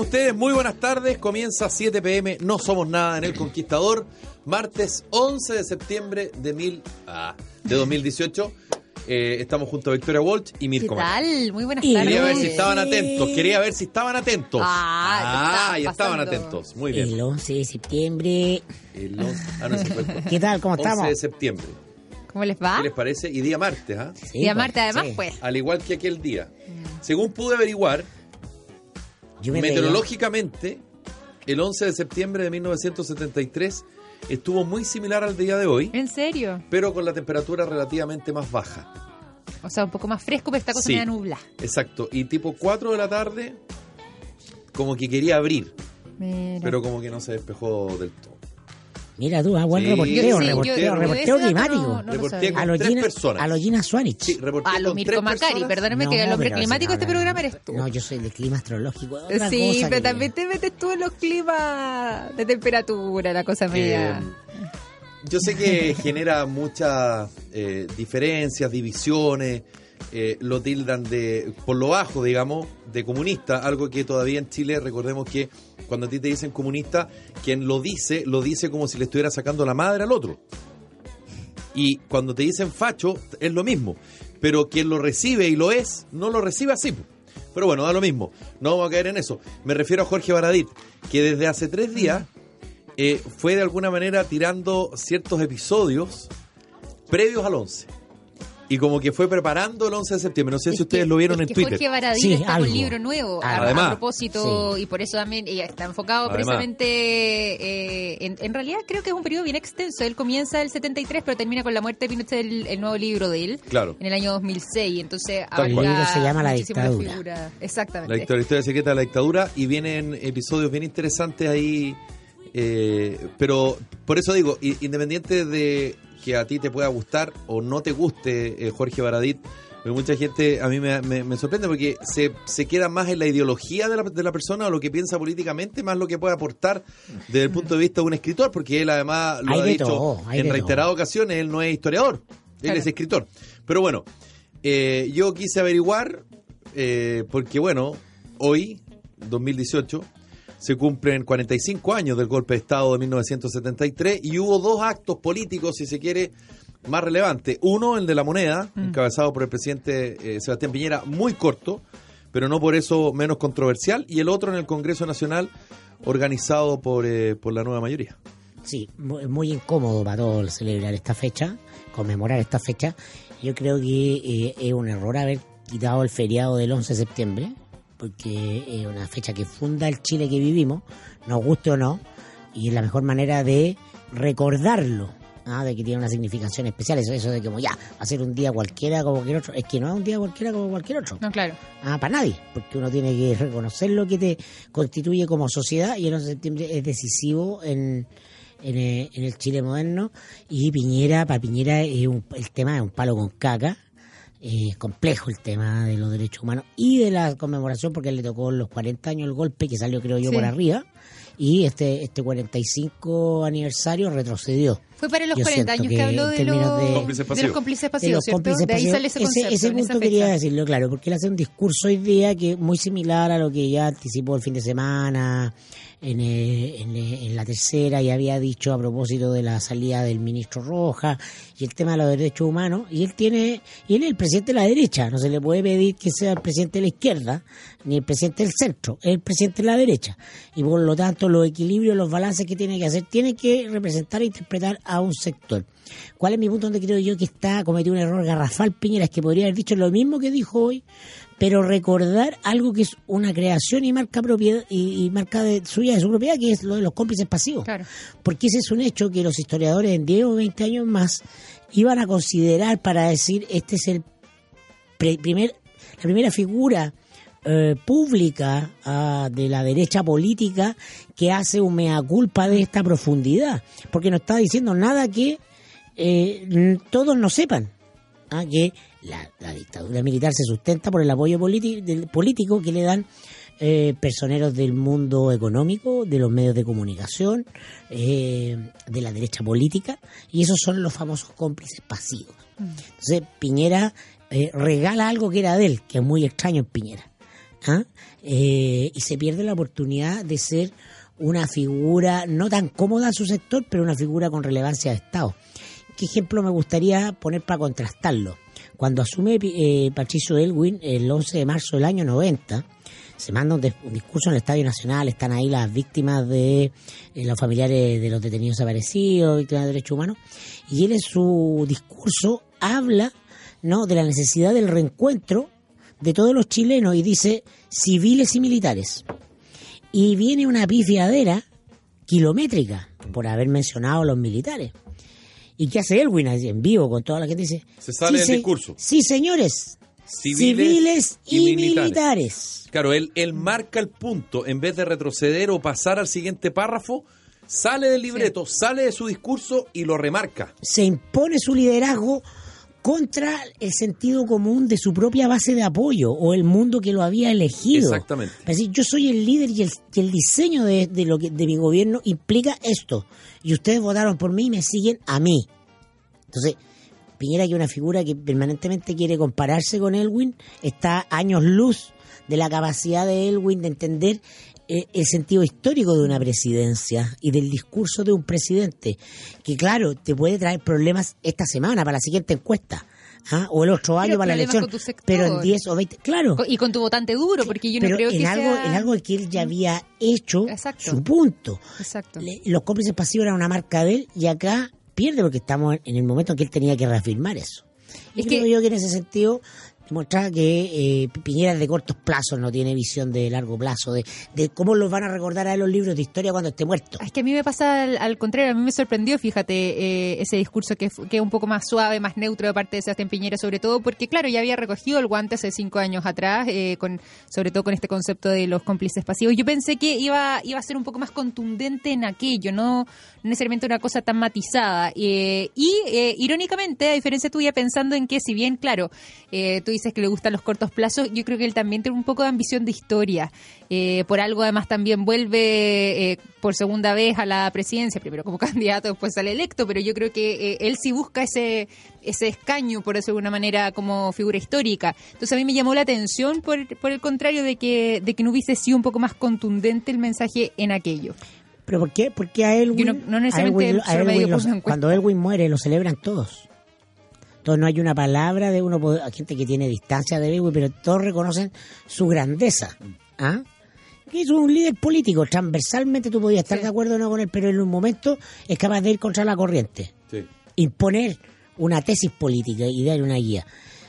¿Cómo están ustedes? Muy buenas tardes. Comienza 7 pm. No somos nada en El Conquistador. Martes 11 de septiembre de, mil, ah, de 2018. Eh, estamos junto a Victoria Walsh y Mirko. ¿Qué tal? Muy buenas tardes. Quería ver si estaban atentos. Quería ver si estaban atentos. Ah, y está estaban pasando. atentos. Muy bien. El 11 de septiembre. El ah, no, fue el- ¿Qué tal? ¿Cómo 11 estamos? de septiembre. ¿Cómo les va? ¿Qué les parece? Y día martes, ¿ah? Sí, y a pues, Marte además, sí. pues. Al igual que aquel día. Según pude averiguar, Yo me meteorológicamente, el 11 de septiembre de 1973 estuvo muy similar al día de hoy, ¿En serio? pero con la temperatura relativamente más baja. O sea, un poco más fresco, pero esta cosa Sí. me da nubla. Exacto. Y tipo 4 de la tarde, como que quería abrir, Mira. pero como que no se despejó del todo. Mira tú, ah, buen Sí, reporteo, sí, reporteo, yo reporteo climático. no- no lo a los Gina, personas. a los Gina Swanich. Sí, A lo con Mirko tres Macari, personas. perdóname No, que el hombre climático este programa eres tú. No, yo soy del clima astrológico. otra sí, cosa pero también te metes tú en los climas de temperatura, la cosa media. Yo sé que genera muchas eh, diferencias, divisiones, eh, lo tildan de, por lo bajo, digamos, de comunista, algo que todavía en Chile, recordemos que cuando a ti te dicen comunista, quien lo dice, lo dice como si le estuviera sacando la madre al otro. Y cuando te dicen facho, es lo mismo. Pero quien lo recibe y lo es, no lo recibe así. Pero bueno, da lo mismo. No vamos a caer en eso. Me refiero a Jorge Baradit, que desde hace tres días eh, fue de alguna manera tirando ciertos episodios previos al 11. Y como que fue preparando el 11 de septiembre. No sé Es si ustedes lo vieron es en que Twitter. Jorge Baradit Sí, está algo. con un libro nuevo a, Además, a propósito y por eso también ella está enfocado Además. precisamente eh, en, en realidad creo que es un periodo bien extenso. Él comienza el 73 pero termina con la muerte de Pinochet el, el nuevo libro de él Claro. en el año 2006. Entonces. El libro se llama La muchísimas dictadura. figuras. La Exactamente. historia, historia secreta de la dictadura y vienen episodios bien interesantes ahí. eh, pero por eso digo, independiente de que a ti te pueda gustar o no te guste eh, Jorge Baradit, porque mucha gente a mí me, me- me sorprende porque se, se queda más en la ideología de la, de la persona o lo que piensa políticamente, más lo que puede aportar desde el punto de vista de un escritor, porque él además lo Hay ha dicho todo, en reiteradas ocasiones, él no es historiador, él Claro. es escritor. Pero bueno, eh, yo quise averiguar, eh, porque bueno, hoy, 2018, se cumplen 45 años del golpe de Estado de 1973 y hubo dos actos políticos, si se quiere, más relevantes. Uno, el de la moneda, encabezado por el presidente eh, Sebastián Piñera, muy corto, pero no por eso menos controversial, y el otro en el Congreso Nacional, organizado por, eh, por la nueva mayoría. Sí, mu- muy incómodo para todos celebrar esta fecha, conmemorar esta fecha. Yo creo que eh, es un error haber quitado el feriado del 11 de septiembre, porque es una fecha que funda el Chile que vivimos, nos guste o no, y es la mejor manera de recordarlo, ¿ah? de que tiene una significación especial. Eso, eso de como ya, va a ser un día cualquiera como cualquier otro. Es que no es un día cualquiera como cualquier otro. No, claro. Ah, para nadie, porque uno tiene que reconocer lo que te constituye como sociedad y el 11 de septiembre es decisivo en, en, eh, en el Chile moderno y Piñera, para Piñera es un- el tema es un palo con caca, eh, es complejo el tema de los derechos humanos y de la conmemoración porque le tocó los 40 años el golpe que salió creo yo Sí. por arriba y este este 45 aniversario retrocedió. Fue para los Yo 40 siento años que, que habló de los, de- Cómplices de pasivos. los cómplices de pasivos, los ¿cierto? cómplices De ahí sale ese concepto. ese, en esa punto fecha. quería decirlo, claro, porque él hace un discurso hoy día que es muy similar a lo que ya anticipó el fin de semana en, eh, en, eh, en la tercera y había dicho a propósito de la salida del ministro Roja y el tema de los derechos humanos. Y él tiene, y él es el presidente de la derecha, no se le puede pedir que sea el presidente de la izquierda ni el presidente del centro, es el presidente de la derecha. Y por lo tanto, los equilibrios, los balances que tiene que hacer, tiene que representar e interpretar a un sector. ¿Cuál es mi punto donde creo yo que está cometido un error garrafal Piñera? Es que podría haber dicho lo mismo que dijo hoy, pero recordar algo que es una creación y marca propiedad y, y marca de, suya de su propiedad, que es lo de los cómplices pasivos. Claro. Porque ese es un hecho que los historiadores en 10 o 20 años más iban a considerar para decir este es el pre- primer, la primera figura eh, pública ah, de la derecha política que hace un mea culpa de esta profundidad, porque no está diciendo nada que eh, todos no sepan. ah, que la, la dictadura militar se sustenta por el apoyo del- político que le dan eh, personeros del mundo económico, de los medios de comunicación, eh, de la derecha política, y esos son los famosos cómplices pasivos. Entonces Piñera eh, regala algo que era de él, que es muy extraño en Piñera. ¿ah? Eh, y se pierde la oportunidad de ser una figura no tan cómoda a su sector, pero una figura con relevancia de Estado. ¿Qué ejemplo me gustaría poner para contrastarlo? Cuando asume eh, Patricio Elwin el 11 de marzo del año 90, se manda un, discurso en el Estadio Nacional, están ahí las víctimas de eh, los familiares de los detenidos desaparecidos, víctimas de derechos humanos, y él en su discurso habla ¿no? de la necesidad del reencuentro de todos los chilenos y dice civiles y militares. Y viene una pifiadera kilométrica por haber mencionado a los militares. ¿Y qué hace Elwin en vivo con toda la gente? Dice, se sale del discurso. Sí, señores. Civiles, y, militares. Claro, él, él marca el punto. En vez de retroceder o pasar al siguiente párrafo, sale del libreto, sale de su discurso y lo remarca. Se impone su liderazgo contra el sentido común de su propia base de apoyo o el mundo que lo había elegido. Exactamente. Es decir, yo soy el líder y el, diseño de, lo que, de mi gobierno implica esto. Y ustedes votaron por mí y me siguen a mí. Entonces, Piñera, que es una figura que permanentemente quiere compararse con Elwin, está años luz de la capacidad de Elwin de entender el sentido histórico de una presidencia y del discurso de un presidente, que claro, te puede traer problemas esta semana para la siguiente encuesta. ¿ah? o el otro año para la elección, pero en 10 o 20, claro. Y con tu votante duro, porque yo no creo en que algo, en algo que él ya había hecho su punto. Exacto. los cómplices pasivos eran una marca de él y acá pierde porque estamos en el momento en que él tenía que reafirmar eso. Y creo yo que en ese sentido muestra que eh, Piñera de cortos plazos no tiene visión de largo plazo, de, de cómo los van a recordar a los libros de historia cuando esté muerto. Es que a mí me pasa al, contrario, a mí me sorprendió, fíjate, eh, ese discurso que, que es un poco más suave, más neutro de parte de Sebastián Piñera, sobre todo porque, claro, ya había recogido el guante hace cinco años atrás, eh, con sobre todo con este concepto de los cómplices pasivos. Yo pensé que iba, iba a ser un poco más contundente en aquello, no, necesariamente una cosa tan matizada. y irónicamente, a diferencia tuya, pensando en que si bien, claro, tú dices que le gustan los cortos plazos, yo creo que él también tiene un poco de ambición de historia. Eh, por algo además también vuelve eh, por segunda vez a la presidencia, primero como candidato, después sale electo, pero yo creo que eh, él sí busca ese, ese escaño, por decirlo de alguna manera, como figura histórica. Entonces a mí me llamó la atención por, por el contrario de que, de que no hubiese sido un poco más contundente el mensaje en aquello. ¿Pero por qué? Porque a él cuando Elwin muere lo celebran todos. Entonces no hay una palabra de uno, hay gente que tiene distancia de Elwin, pero todos reconocen su grandeza. ¿Ah? Que es un líder político, transversalmente tú podías estar de acuerdo o no con él, pero en un momento es capaz de ir contra la corriente. Imponer una tesis política y dar una guía.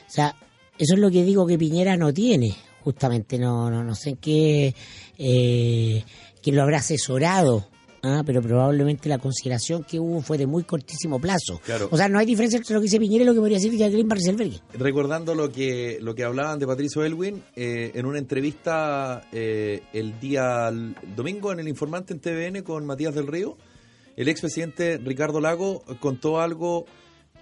O sea, eso es lo que digo que Piñera no tiene, justamente, no, no, no sé en qué, eh, quién lo habrá asesorado Ah, pero probablemente la consideración que hubo fue de muy cortísimo plazo. O sea, no hay diferencia entre lo que dice Piñera y lo que podría decir Jacqueline Barcelbergue. Recordando lo que lo que hablaban de Patricio Elwin, eh, en una entrevista eh, el día domingo en El Informante en TVN con Matías del Río, el expresidente Ricardo Lago contó algo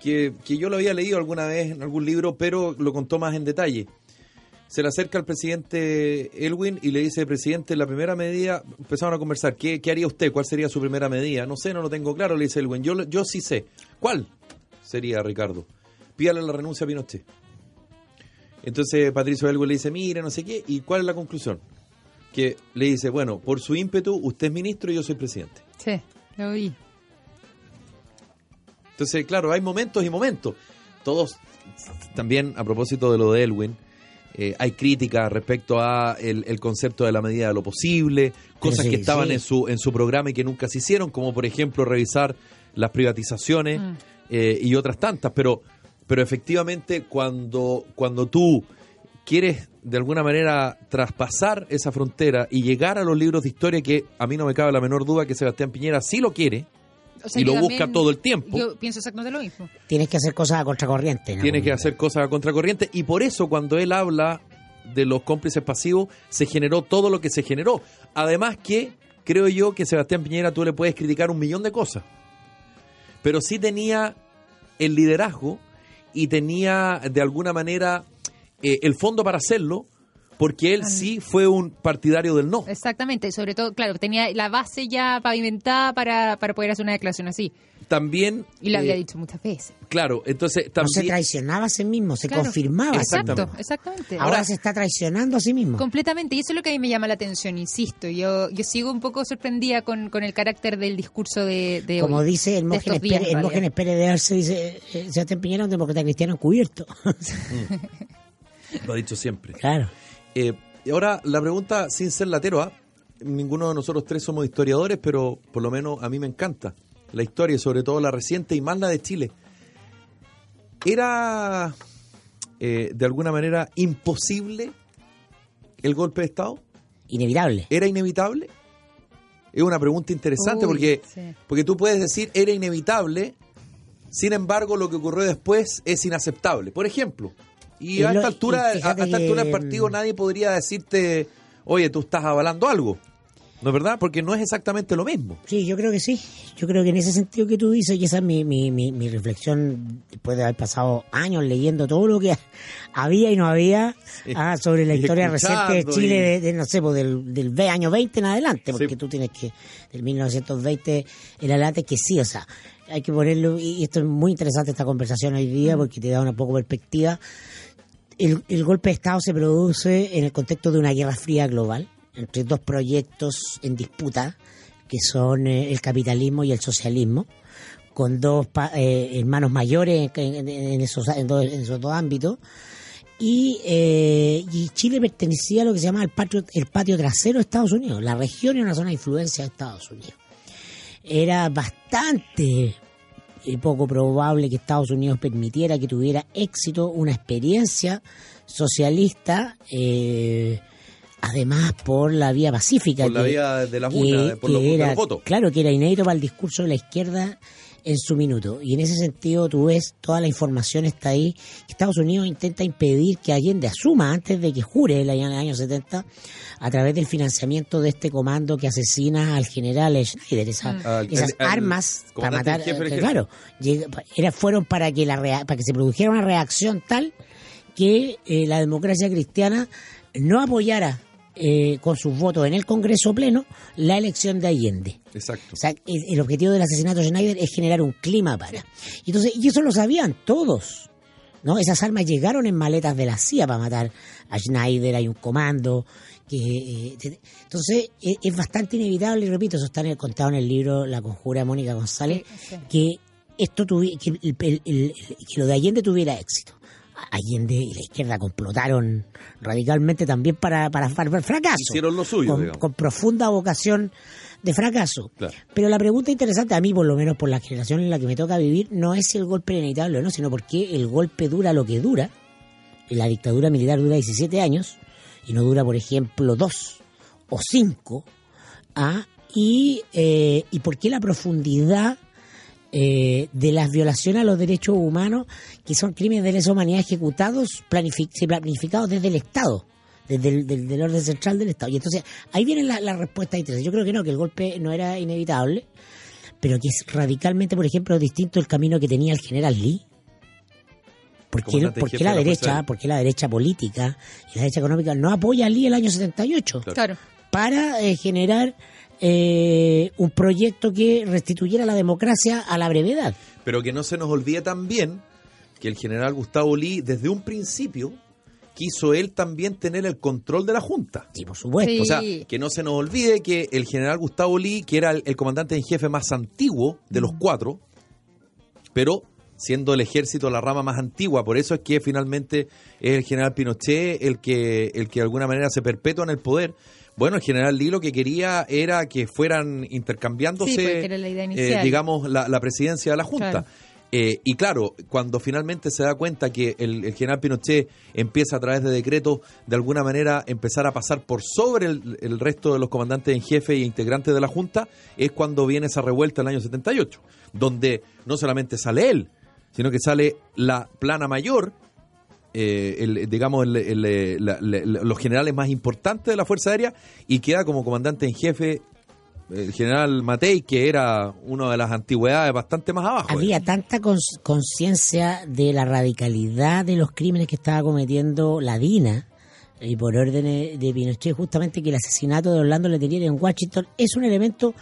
que, que yo lo había leído alguna vez en algún libro, pero lo contó más en detalle se le acerca al presidente Elwin y le dice, presidente, la primera medida, empezaron a conversar, ¿qué, haría usted? ¿Cuál sería su primera medida? No sé, no lo tengo claro, le dice Elwin. Yo, yo sí sé. ¿Cuál sería, Ricardo? Pídale la renuncia a Pinochet. Entonces Patricio Elwin le dice, mire, no sé qué, ¿y cuál es la conclusión? Que le dice, bueno, por su ímpetu, usted es ministro y yo soy presidente. Sí, lo oí. Entonces, claro, hay momentos y momentos. Todos, también a propósito de lo de Elwin, eh, hay crítica respecto a el, concepto de la medida de lo posible, cosas que estaban en su en su programa y que nunca se hicieron, como por ejemplo revisar las privatizaciones mm. eh, y otras tantas. Pero pero efectivamente cuando cuando tú quieres de alguna manera traspasar esa frontera y llegar a los libros de historia que a mí no me cabe la menor duda que Sebastián Piñera sí lo quiere y lo busca todo el tiempo. Yo pienso exactamente lo mismo. Tienes que hacer cosas a contracorriente. Tienes que hacer cosas a contracorriente y por eso cuando él habla de los cómplices pasivos se generó todo lo que se generó. Además que creo yo que Sebastián Piñera tú le puedes criticar un millón de cosas. Pero sí tenía el liderazgo y tenía de alguna manera eh, el fondo para hacerlo porque él sí fue un partidario del no. Exactamente, sobre todo, claro, tenía la base ya pavimentada para, para poder hacer una declaración así. También... Y lo había eh, dicho muchas veces. Claro, entonces No se también... traicionaba a sí mismo, se Claro. confirmaba. a sí Exacto, exactamente. Ahora, se está traicionando a sí mismo. Completamente, y eso es lo que a mí me llama la atención, insisto. Yo, yo sigo un poco sorprendida con, con el carácter del discurso de, de Como hoy, dice Hermógenes Pérez. Hermógenes Pérez de Arce, dice, eh, Sebastián Piñera es un demócrata cristiano encubierto. Lo ha dicho siempre. claro. Eh, y ahora, la pregunta, sin ser latero, ninguno de nosotros tres somos historiadores, pero por lo menos a mí me encanta la historia, sobre todo la reciente y más la de Chile. ¿Era eh, de alguna manera imposible el golpe de Estado? Inevitable. ¿Era inevitable? Es una pregunta interesante Uy, porque, sí. porque tú puedes decir era inevitable, sin embargo lo que ocurrió después es inaceptable. Por ejemplo, y Y a lo- esta altura, y a, esta altura del partido mm, nadie podría decirte, oye, tú estás avalando algo. ¿No es verdad? Porque no es exactamente lo mismo. Sí, yo creo que sí. Yo creo que en ese sentido que tú dices, y esa es mi, mi, mi, mi reflexión después de haber pasado años leyendo todo lo que había y no había Sí. ah, sobre la Y historia reciente de Chile, y- de, de, no sé, pues del, del año 20 en adelante, porque Sí. tú tienes que, del 1920 en adelante, que sí, o sea, hay que ponerlo, y esto es muy interesante esta conversación hoy día, porque te da una poco perspectiva. El, golpe de Estado se produce en el contexto de una guerra fría global, entre dos proyectos en disputa, que son eh, el capitalismo y el socialismo, con dos eh, hermanos mayores en, esos, en, dos- esos dos ámbitos. Y, eh, y Chile pertenecía a lo que se llama el patio, el patio trasero de Estados Unidos. La región era una zona de influencia de Estados Unidos. Era bastante eh, poco probable que Estados Unidos permitiera que tuviera éxito una experiencia socialista, eh, además por la vía pacífica. Por la vía de las que- urnas, por de los votos. Claro, que era inédito para el discurso de la izquierda en su minuto. Y en ese sentido tú ves, toda la información está ahí, Estados Unidos intenta impedir que Allende asuma antes de que jure el año, el año 70 a través del financiamiento de este comando que asesina al general Schneider. Esa- Mm. Al- esas armas para matar, jefe eh, claro, era, fueron para que, la rea- para que se produjera una reacción tal que eh, la democracia cristiana no apoyara eh, con sus votos en el Congreso Pleno la elección de Allende. Exacto. O sea, el, el objetivo del asesinato de Schneider es generar un clima para. Y Entonces, y eso lo sabían todos. ¿no? Esas armas llegaron en maletas de la CIA para matar a Schneider, hay un comando. que eh, Entonces, eh, es bastante inevitable, y repito, eso está en el, contado en el libro La Conjura de Mónica González, Sí, sí. que esto tuvi- que, el- el- el- que lo de Allende tuviera éxito. Allende y la izquierda complotaron radicalmente también para, para, para el fracaso. Hicieron lo suyo, con, con profunda vocación de fracaso. Claro. Pero la pregunta interesante, a mí por lo menos por la generación en la que me toca vivir, no es si el golpe era inevitable o no, sino porque el golpe dura lo que dura. La dictadura militar dura 17 años y no dura, por ejemplo, dos o cinco. ¿ah? Y, eh, y por qué la profundidad eh, de las violaciones a los derechos humanos, que son crímenes de lesa humanidad ejecutados, planifi- sí, planificados desde el Estado, desde el del, del orden central del Estado. Y entonces ahí viene la, la respuesta interesante. Yo creo que no, que el golpe no era inevitable, pero que es radicalmente, por ejemplo, distinto el camino que tenía el general Lee. ¿Por qué, Comandante en por qué jefe la derecha, Aérea. por qué la derecha política y la derecha económica no apoya a Lee el año 78? Claro. para eh, generar eh, un proyecto que restituyera la democracia a la brevedad. Pero que no se nos olvide también que el general Gustavo Lee, desde un principio, quiso él también tener el control de la Junta. Sí, por supuesto. Sí. O sea, que no se nos olvide que el general Gustavo Lee, que era el, el comandante en jefe más antiguo de los cuatro, pero siendo el ejército la rama más antigua, por eso es que finalmente es el general Pinochet el que, el que de alguna manera se perpetúa en el poder. Bueno, el general Lee lo que quería era que fueran intercambiándose, Sí, porque era la idea eh, digamos, la, la presidencia de la Junta. Claro. Eh, y claro, cuando finalmente se da cuenta que el, el general Pinochet empieza a través de decretos de alguna manera empezar a pasar por sobre el, el resto de los comandantes en jefe e integrantes de la Junta, es cuando viene esa revuelta en el año 78, donde no solamente sale él, sino que sale la plana mayor, eh, el- digamos, el- el- la- la- la- los generales más importantes de la Fuerza Aérea, y queda como comandante en jefe el general Matei, que era una de las antigüedades bastante más abajo. Había tanta cons- conciencia de la radicalidad de los crímenes que estaba cometiendo la DINA, y por órdenes de Pinochet, justamente que el asesinato de Orlando Letelier en Washington es un elemento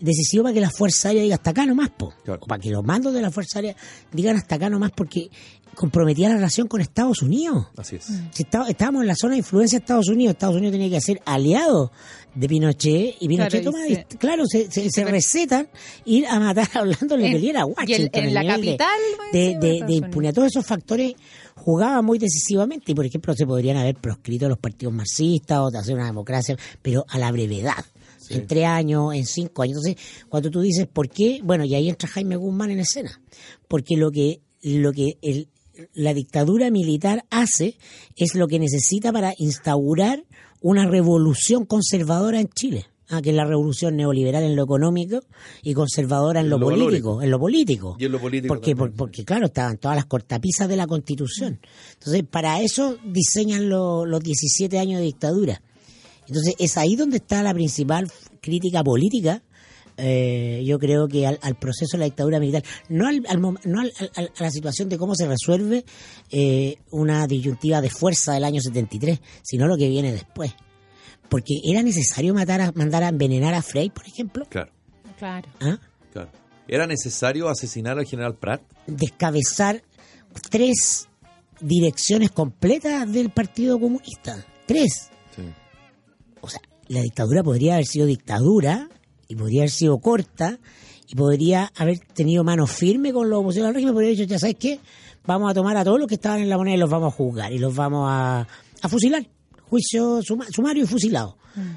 decisivo para que la Fuerza Aérea diga hasta acá nomás, po. Claro. O para que los mandos de la Fuerza Aérea digan hasta acá nomás porque comprometía la relación con Estados Unidos. Así es. Si está- estábamos en la zona de influencia de Estados Unidos, Estados Unidos tenía que ser aliado de Pinochet y Pinochet Claro, toma, y se- claro, se, se, se recetan ir a matar a Orlando Letelier a y en- Washington. en la capital, de, de, de de Estados impunidad. Todos esos factores jugaban muy decisivamente y, por ejemplo, se podrían haber proscrito los partidos marxistas o de hacer una democracia, pero a la brevedad. En tres años, en cinco años. Entonces, cuando tú dices, ¿por qué? Bueno, y ahí entra Jaime Guzmán en escena. Porque lo que, lo que el, la dictadura militar hace es lo que necesita para instaurar una revolución conservadora en Chile. Ah, que es la revolución neoliberal en lo económico y conservadora en lo, político, valórico. en lo político. Y en lo político Porque, por- porque claro, estaban todas las cortapisas de la Constitución. Entonces, para eso diseñan lo- los 17 años de dictadura. Entonces, es ahí donde está la principal crítica política, eh, yo creo que al, al proceso de la dictadura militar, no, al, al no al- al- a la situación de cómo se resuelve eh, una disyuntiva de fuerza del año 73, sino lo que viene después. Porque era necesario matar a, mandar a envenenar a Frey, por ejemplo. Claro, Claro. ¿Ah? claro. ¿Era necesario asesinar al general Pratt? descabezar tres direcciones completas del Partido Comunista. Tres. La dictadura podría haber sido dictadura y podría haber sido corta y podría haber tenido mano firme con la oposición al régimen, podría haber dicho, ya sabes qué, vamos a tomar a todos los que estaban en la moneda y los vamos a juzgar y los vamos a, a fusilar. Juicio suma- sumario y fusilado.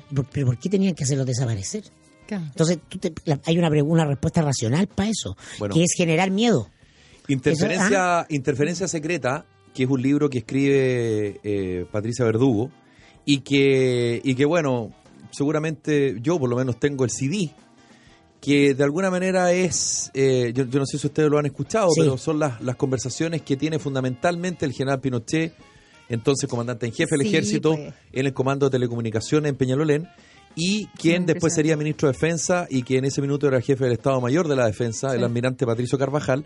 ¿Y por- ¿Pero por qué tenían que hacerlos desaparecer? Claro. Entonces, tú te- la- hay una, respuesta racional para eso, Bueno. que es generar miedo. Interferencia, Interferencia Secreta, que es un libro que escribe eh, Patricia Verdugo, y que, y que, bueno, seguramente yo por lo menos tengo el CD, que de alguna manera es, eh, yo, yo no sé si ustedes lo han escuchado, Sí. pero son las, las conversaciones que tiene fundamentalmente el general Pinochet, entonces comandante en jefe del Sí, ejército, pues. en el comando de telecomunicaciones en Peñalolén, y quien después sería ministro de Defensa y que en ese minuto era jefe del Estado Mayor de la Defensa, el almirante Patricio Carvajal,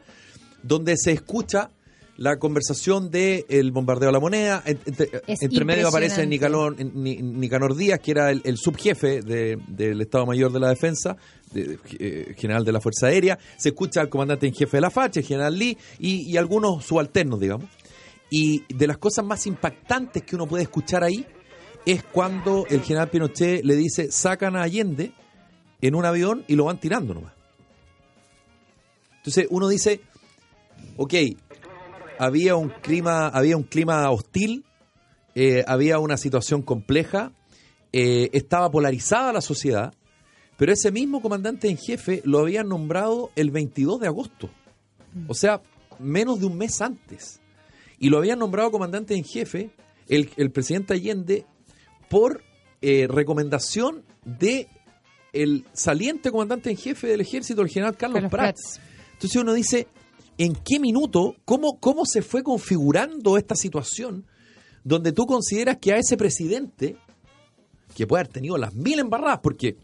donde se escucha la conversación de el bombardeo a la moneda. En- entre, medio aparece. Nicanor, Ni- Nicanor Díaz, que era el, el subjefe de- del Estado Mayor de la Defensa, de- eh, general de la Fuerza Aérea. Se escucha al comandante en jefe de la FACHE, el general Lee, y, y algunos subalternos, digamos. Y de las cosas más impactantes que uno puede escuchar ahí es cuando el general Pinochet le dice, sacan a Allende en un avión y lo van tirando nomás. Entonces uno dice, ok, había un clima, había un clima hostil, eh, había una situación compleja, eh, estaba polarizada la sociedad, pero ese mismo comandante en jefe lo habían nombrado el 22 de agosto, o sea, menos de un mes antes. Y lo habían nombrado comandante en jefe el, el presidente Allende por eh, recomendación de el saliente comandante en jefe del ejército, el general Carlos, Carlos Prats. Prats. Entonces uno dice, ¿en qué minuto, cómo, cómo se fue configurando esta situación donde tú consideras que a ese presidente, que puede haber tenido las mil embarradas, porque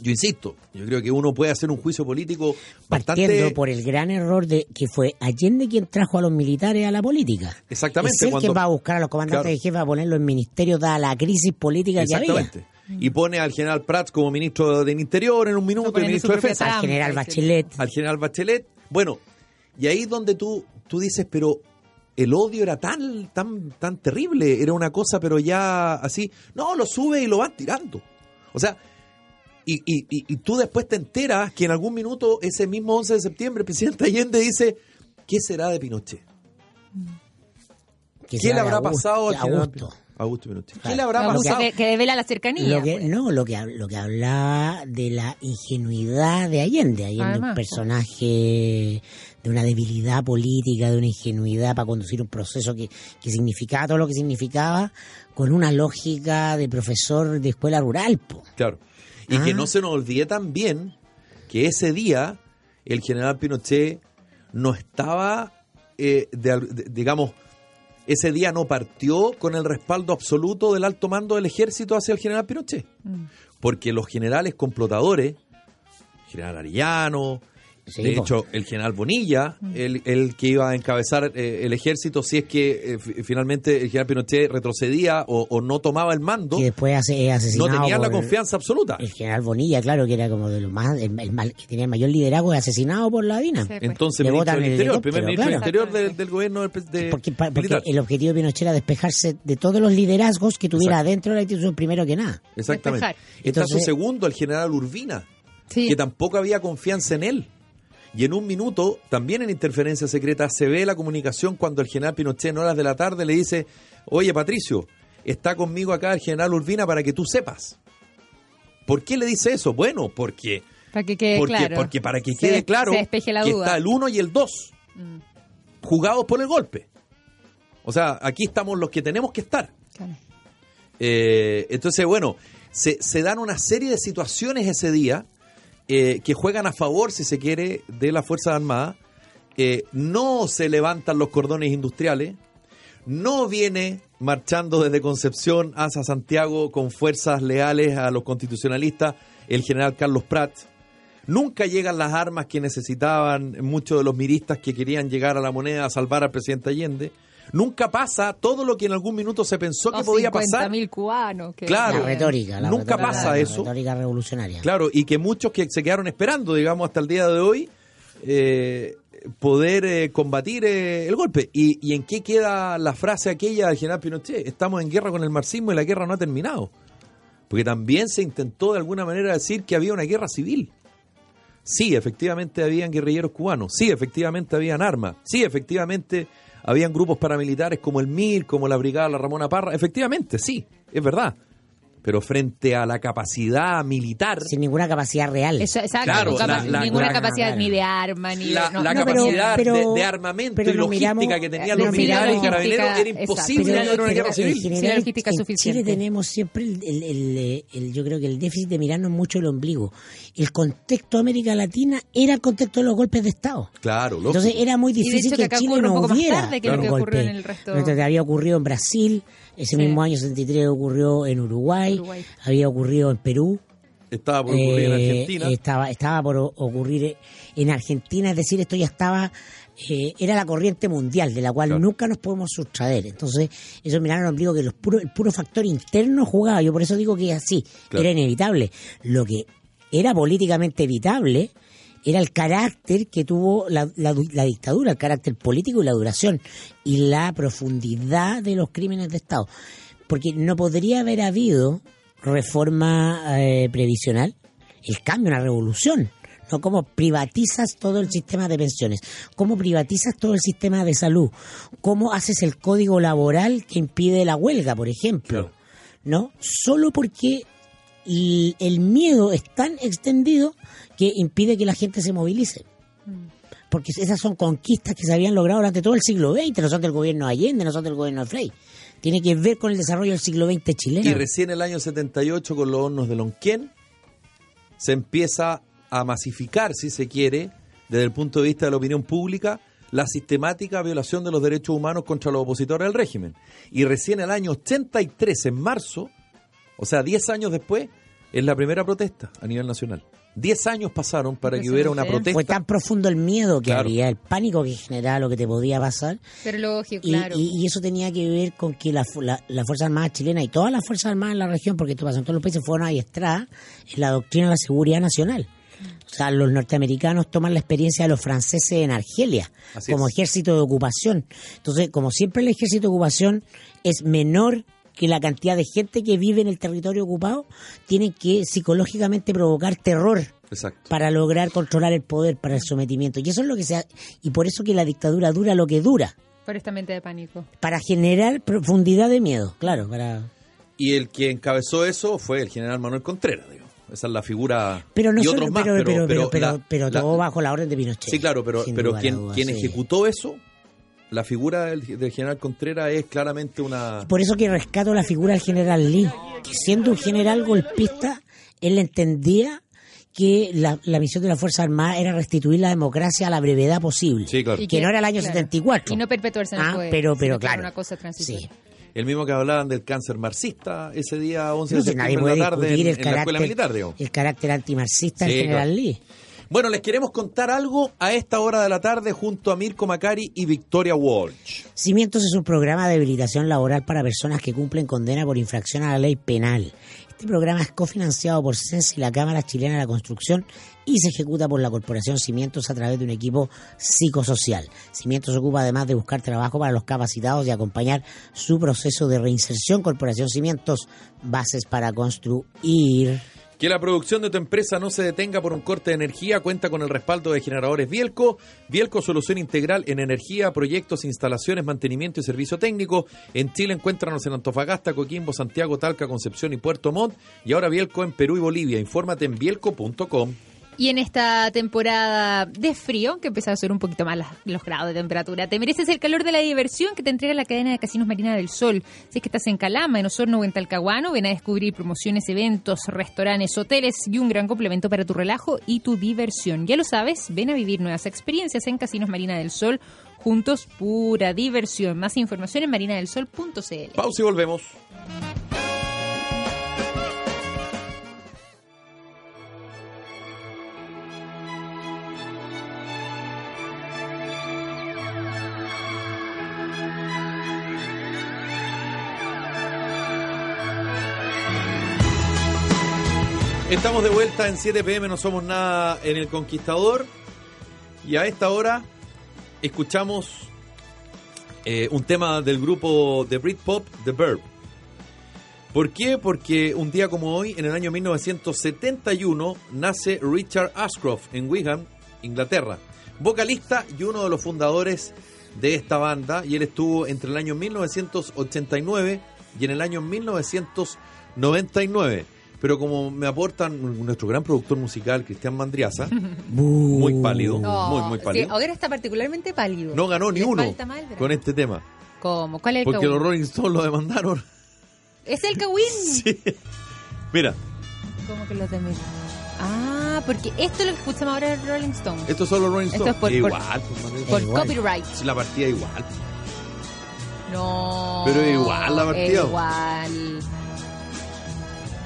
yo insisto, yo creo que uno puede hacer un juicio político partiendo bastante... por el gran error de que fue Allende quien trajo a los militares a la política. Exactamente, Es él cuando- que va a buscar a los comandantes Claro. de jefe a ponerlos en ministerios dada la crisis política que había. Exactamente. Y pone al general Prats como ministro del Interior en un minuto y ministro de Defensa. Al general etcétera. Bachelet. al general Bachelet. Bueno, y ahí es donde tú, tú dices, pero el odio era tan, tan, tan terrible, era una cosa, pero ya así, no, lo sube y lo van tirando. O sea, y, y, y, y tú después te enteras que en algún minuto, ese mismo 11 de septiembre, el presidente Allende dice, ¿qué será de Pinochet? ¿Qué le habrá Augusto- pasado al Augusto. Augusto Pinochet? ¿Qué Claro. le habrá No, pasado? que, que devela la cercanía. Lo que, pues. no, lo que, lo que hablaba de la ingenuidad de Allende. Allende Además, un po. personaje de una debilidad política, de una ingenuidad para conducir un proceso que, que significaba todo lo que significaba, con una lógica de profesor de escuela rural. Po. Claro. Y Ah. que no se nos olvide también que ese día el general Pinochet no estaba, eh, de al- de- digamos, ese día no partió con el respaldo absoluto del alto mando del ejército hacia el general Pinochet. Mm. Porque los generales complotadores, general Arellano, Sí, de hecho, el general Bonilla, el, el que iba a encabezar eh, el ejército, si es que eh, fi- finalmente el general Pinochet retrocedía o, o no tomaba el mando, que después hace, es no asesinado tenía la confianza absoluta. El general Bonilla, claro, que era como de lo más, el, el mal- que tenía el mayor liderazgo, es asesinado por la DINA. Sí, pues. Entonces, Le ministro del el Interior, el primer ministro del claro. Interior del, del gobierno de- Porque, pa- porque militar. el objetivo de Pinochet era despejarse de todos los liderazgos que tuviera Exacto. dentro de la institución primero que nada. Exactamente. despejar. Está su Entonces- segundo, el general Urbina, Sí. que tampoco había confianza en él. Y en un minuto, también en interferencia secreta, se ve la comunicación cuando el general Pinochet en horas de la tarde le dice, oye Patricio, está conmigo acá el general Urbina para que tú sepas. ¿Por qué le dice eso? Bueno, porque, Para que quede porque, claro. porque para que Se quede des- claro Se despeje la que duda. está el 1 y el 2 Mm, jugados por el golpe. O sea, aquí estamos los que tenemos que estar. claro. Eh, entonces, bueno, se, se dan una serie de situaciones ese día eh, que juegan a favor, si se quiere, de las Fuerzas Armadas. No se levantan los cordones industriales. No viene marchando desde Concepción hacia Santiago con fuerzas leales a los constitucionalistas el general Carlos Prat. Nunca llegan las armas que necesitaban muchos de los miristas que querían llegar a la moneda a salvar al presidente Allende. Nunca pasa todo lo que en algún minuto se pensó que podía pasar. 50.000 cubanos. que- Claro. La retórica. La Nunca retórica- pasa la eso. retórica revolucionaria. Claro, y que muchos que se quedaron esperando, digamos, hasta el día de hoy, eh, poder eh, combatir eh, el golpe. ¿Y, ¿Y en qué queda la frase aquella del general Pinochet? Estamos en guerra con el marxismo y la guerra no ha terminado. Porque también se intentó de alguna manera decir que había una guerra civil. Sí, efectivamente habían guerrilleros cubanos. Sí, efectivamente habían armas. Sí, efectivamente habían grupos paramilitares como el MIR, como la Brigada La Ramona Parra. Efectivamente, sí, es verdad. Pero frente a la capacidad militar, Sin ninguna capacidad real. Eso, exacto, Claro, capa- la- la- ninguna la- capacidad claro. ni de arma, ni la, de... no, la no, pero- capacidad pero- de, de armamento pero y logística miramos- que tenían pero los la militares y carabineros era imposible Pero- hacer una pero- guerra en civil. general, la logística en suficiente. Chile tenemos siempre el, el- el, eh, el- yo creo que el déficit de mirarnos mucho el ombligo. El contexto de América Latina era el contexto de los golpes de Estado. Claro, lógico. Entonces era muy de difícil hecho que que en acá Chile no poco más hubiera tarde que lo un que ocurrió en el resto. Que había ocurrido en Brasil, ese Sí. mismo año 63 ocurrió en Uruguay, Uruguay. había ocurrido en Perú, Estaba por ocurrir en eh, Argentina. Estaba, estaba por ocurrir en Argentina, es decir, esto ya estaba, eh, era la corriente mundial, de la cual Claro. nunca nos podemos sustraer. Entonces, eso miraron ombligo que los puro, el puro factor interno jugaba. Yo por eso digo que así, Claro. era inevitable. Lo que era políticamente evitable era el carácter que tuvo la, la du- la dictadura, el carácter político y la duración, y la profundidad de los crímenes de Estado. Porque no podría haber habido reforma eh, previsional, el cambio, una revolución. ¿no? ¿Cómo privatizas todo el sistema de pensiones? ¿Cómo privatizas todo el sistema de salud? ¿Cómo haces el código laboral que impide la huelga, por ejemplo? Claro. ¿No? Solo porque el, el miedo es tan extendido que impide que la gente se movilice. Porque esas son conquistas que se habían logrado durante todo el siglo XX, no son del gobierno de Allende, no son del gobierno de Frey. Tiene que ver con el desarrollo del siglo XX chileno. Y recién el año 78, con los hornos de Lonquén, se empieza a masificar, si se quiere, desde el punto de vista de la opinión pública, la sistemática violación de los derechos humanos contra los opositores al régimen. Y recién el año 83, en marzo, o sea, 10 años después, es la primera protesta a nivel nacional. 10 años pasaron para que hubiera una Impresionante. Fue protesta. tan profundo el miedo que Claro. había, el pánico que generaba lo que te podía pasar. Pero lógico, Y, claro. y- y eso tenía que ver con que la, fu- la, la Fuerza Armada chilena y todas las Fuerzas Armadas en la región, porque esto pasa en todos los países, fueron adiestradas en la doctrina de la seguridad nacional. O sea, los norteamericanos toman la experiencia de los franceses en Argelia Así como es. ejército de ocupación. Entonces, como siempre el ejército de ocupación es menor que la cantidad de gente que vive en el territorio ocupado, tienen que psicológicamente provocar terror Exacto. para lograr controlar el poder, para el sometimiento. Y eso es lo que se ha- y por eso que la dictadura dura lo que dura, Por esta mente de pánico. para generar profundidad de miedo, claro, para Y el que encabezó eso fue el general Manuel Contreras, digo. Esa es la figura. pero no y solo, otros más, pero, pero, pero, pero, la- pero la- todo bajo la orden de Pinochet. Sí, claro, pero, pero quien, quien sí. ejecutó eso, la figura del, del general Contreras es claramente una... Por eso que rescato la figura del general Lee, que siendo un general golpista, él entendía que la, la misión de la Fuerza Armada era restituir la democracia a la brevedad posible. Sí, claro. Y Que no era el año 74. Y no perpetuarse en el Ah, poder, pero, pero claro. una cosa transitoria. Sí. El mismo que hablaban del cáncer marxista ese día 11 de septiembre puede la tarde en, el en la escuela carácter, militar, digo. el carácter antimarxista del Sí, general claro. Lee. Bueno, les queremos contar algo a esta hora de la tarde junto a Mirko Macari y Victoria Walsh. Cimientos es un programa de habilitación laboral para personas que cumplen condena por infracción a la ley penal. Este programa es cofinanciado por CENS y la Cámara Chilena de la Construcción y se ejecuta por la Corporación Cimientos a través de un equipo psicosocial. Cimientos ocupa además de buscar trabajo para los capacitados y acompañar su proceso de reinserción. Corporación Cimientos, bases para construir. Que la producción de tu empresa no se detenga por un corte de energía cuenta con el respaldo de generadores Bielco. Bielco Solución Integral en Energía, Proyectos, Instalaciones, Mantenimiento y Servicio Técnico. En Chile encuéntranos en Antofagasta, Coquimbo, Santiago, Talca, Concepción y Puerto Montt. Y ahora Bielco en Perú y Bolivia. Infórmate en bielco.com. Y en esta temporada de frío, que empieza a ser un poquito más los grados de temperatura, te mereces el calor de la diversión que te entrega la cadena de casinos Marina del Sol. Si es que estás en Calama, en Osorno o en Talcahuano, ven a descubrir promociones, eventos, restaurantes, hoteles y un gran complemento para tu relajo y tu diversión. Ya lo sabes, ven a vivir nuevas experiencias en Casinos Marina del Sol. Juntos, pura diversión. Más información en marinadelsol.cl. Pausa y volvemos. Estamos de vuelta en 7 pm, no somos nada en El Conquistador. Y a esta hora escuchamos eh, un tema del grupo de Britpop, The Verb. ¿Por qué? Porque un día como hoy, en el año 1971, nace Richard Ashcroft en Wigan, Inglaterra, vocalista y uno de los fundadores de esta banda, y él estuvo entre el año 1989 y en el año 1999. Pero como me aportan nuestro gran productor musical, Cristian Mandriaza, muy pálido, muy, muy pálido. Oh, ahora está particularmente pálido. No ganó ni uno con este tema. ¿Cómo? ¿Cuál es el Porque los Rolling Stones lo demandaron. ¿Es el Kawin? Sí. Mira, ¿Cómo que los de Mel- Ah, porque esto es lo que escuchamos ahora de Rolling Stone. estos son los Rolling Esto Stones. es por- igual, por- pues, Por igual. copyright. es la partida igual. No. Pero igual la partida. es igual.